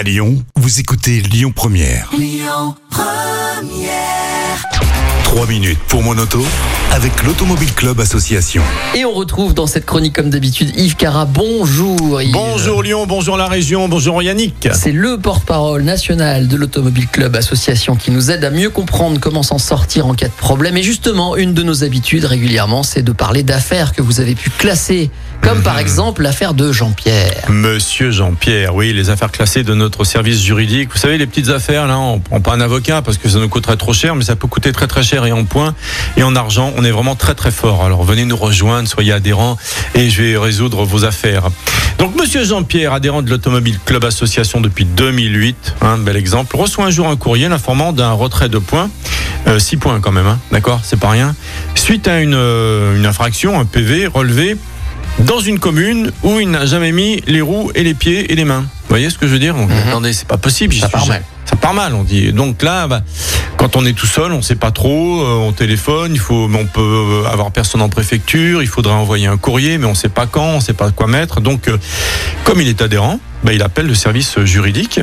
À Lyon, vous écoutez Lyon Première. 3 minutes pour mon auto avec l'Automobile Club Association. Et on retrouve dans cette chronique, comme d'habitude, Yves Cara. Bonjour Yves. Bonjour Lyon, bonjour la région, bonjour Yannick. C'est le porte-parole national de l'Automobile Club Association qui nous aide à mieux comprendre comment s'en sortir en cas de problème. Et justement, une de nos habitudes régulièrement, c'est de parler d'affaires que vous avez pu classer, comme par exemple l'affaire de Jean-Pierre. Monsieur Jean-Pierre, oui, les affaires classées de notre service juridique. Vous savez, les petites affaires, là, on prend pas un avocat parce que ça nous coûterait trop cher, mais ça peut coûter très très cher et en points et en argent. On est vraiment très très fort. Alors venez nous rejoindre, soyez adhérents et je vais résoudre vos affaires. Donc Monsieur Jean-Pierre, adhérent de l'Automobile Club Association depuis 2008, un bel exemple, reçoit un jour un courrier l'informant d'un retrait de points. 6 points quand même, hein, d'accord, c'est pas rien. Suite à une, euh, une infraction, un PV relevé dans une commune où il n'a jamais mis les roues et les pieds et les mains. Vous voyez ce que je veux dire Donc, Attendez, c'est pas possible. Mhm. Ça part mal. Ça part mal, on dit. Donc là, bah, quand on est tout seul, on sait pas trop, euh, on téléphone, il faut, mais on peut avoir personne en préfecture, il faudrait envoyer un courrier, mais on sait pas quand, on sait pas quoi mettre. Donc, euh, comme il est adhérent, bah, il appelle le service juridique.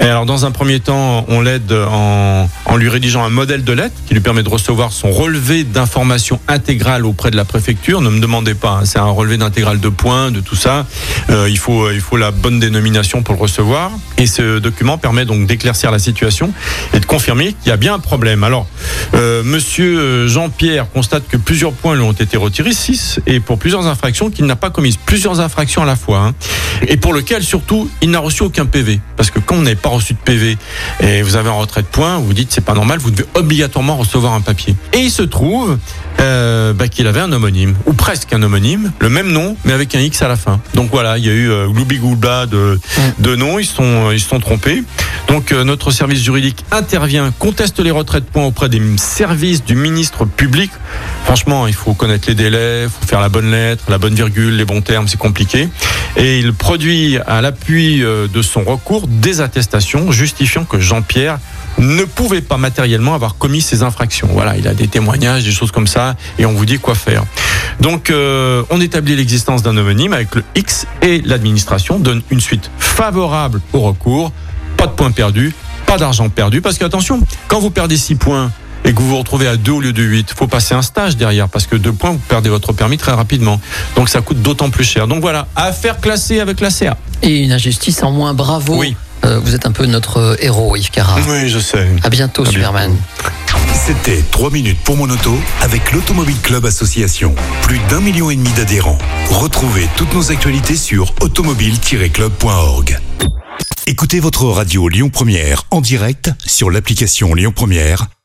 Alors, dans un premier temps, on l'aide en, en lui rédigeant un modèle de lettre qui lui permet de recevoir son relevé d'informations intégrales auprès de la préfecture. Ne me demandez pas, hein, c'est un relevé d'intégrale de points, de tout ça. Euh, il faut, il faut la bonne dénomination pour le recevoir. Et ce document permet donc d'éclaircir la situation et de confirmer qu'il y a bien un problème. Alors, euh, Monsieur Jean-Pierre constate que plusieurs points lui ont été retirés, 6, et pour plusieurs infractions qu'il n'a pas commises, plusieurs infractions à la fois, hein, et pour lequel surtout il n'a reçu aucun PV. Parce que quand vous n'avez pas reçu de PV et vous avez un retrait de points, vous vous dites c'est pas normal, vous devez obligatoirement recevoir un papier. Et il se trouve euh, bah, qu'il avait un homonyme, ou presque un homonyme, le même nom, mais avec un X à la fin. Donc voilà, il y a eu euh, de, de noms, ils sont, ils se sont trompés. Donc euh, notre service juridique intervient, conteste les retraits de points auprès des services du ministre public. Franchement, il faut connaître les délais, il faut faire la bonne lettre, la bonne virgule, les bons termes, c'est compliqué. Et il produit à l'appui euh, de son recours des attestations justifiant que Jean-Pierre ne pouvait pas matériellement avoir commis ces infractions. Voilà, il a des témoignages, des choses comme ça, et on vous dit quoi faire. Donc, euh, on établit l'existence d'un homonyme avec le X et l'administration donne une suite favorable au recours. Pas de points perdus, pas d'argent perdu, parce qu'attention, quand vous perdez 6 points et que vous vous retrouvez à 2 au lieu de 8, faut passer un stage derrière, parce que 2 points, vous perdez votre permis très rapidement. Donc, ça coûte d'autant plus cher. Donc voilà, affaire classée avec la CA. Et une injustice en moins, bravo. Oui. Euh, vous êtes un peu notre euh, héros, Yves Cara. Oui, je sais. À bientôt, À Superman. C'était 3 minutes pour mon auto avec l'Automobile Club Association. Plus d'un million et demi d'adhérents. Retrouvez toutes nos actualités sur automobile-club.org. Écoutez votre radio Lyon Première en direct sur l'application Lyon Première,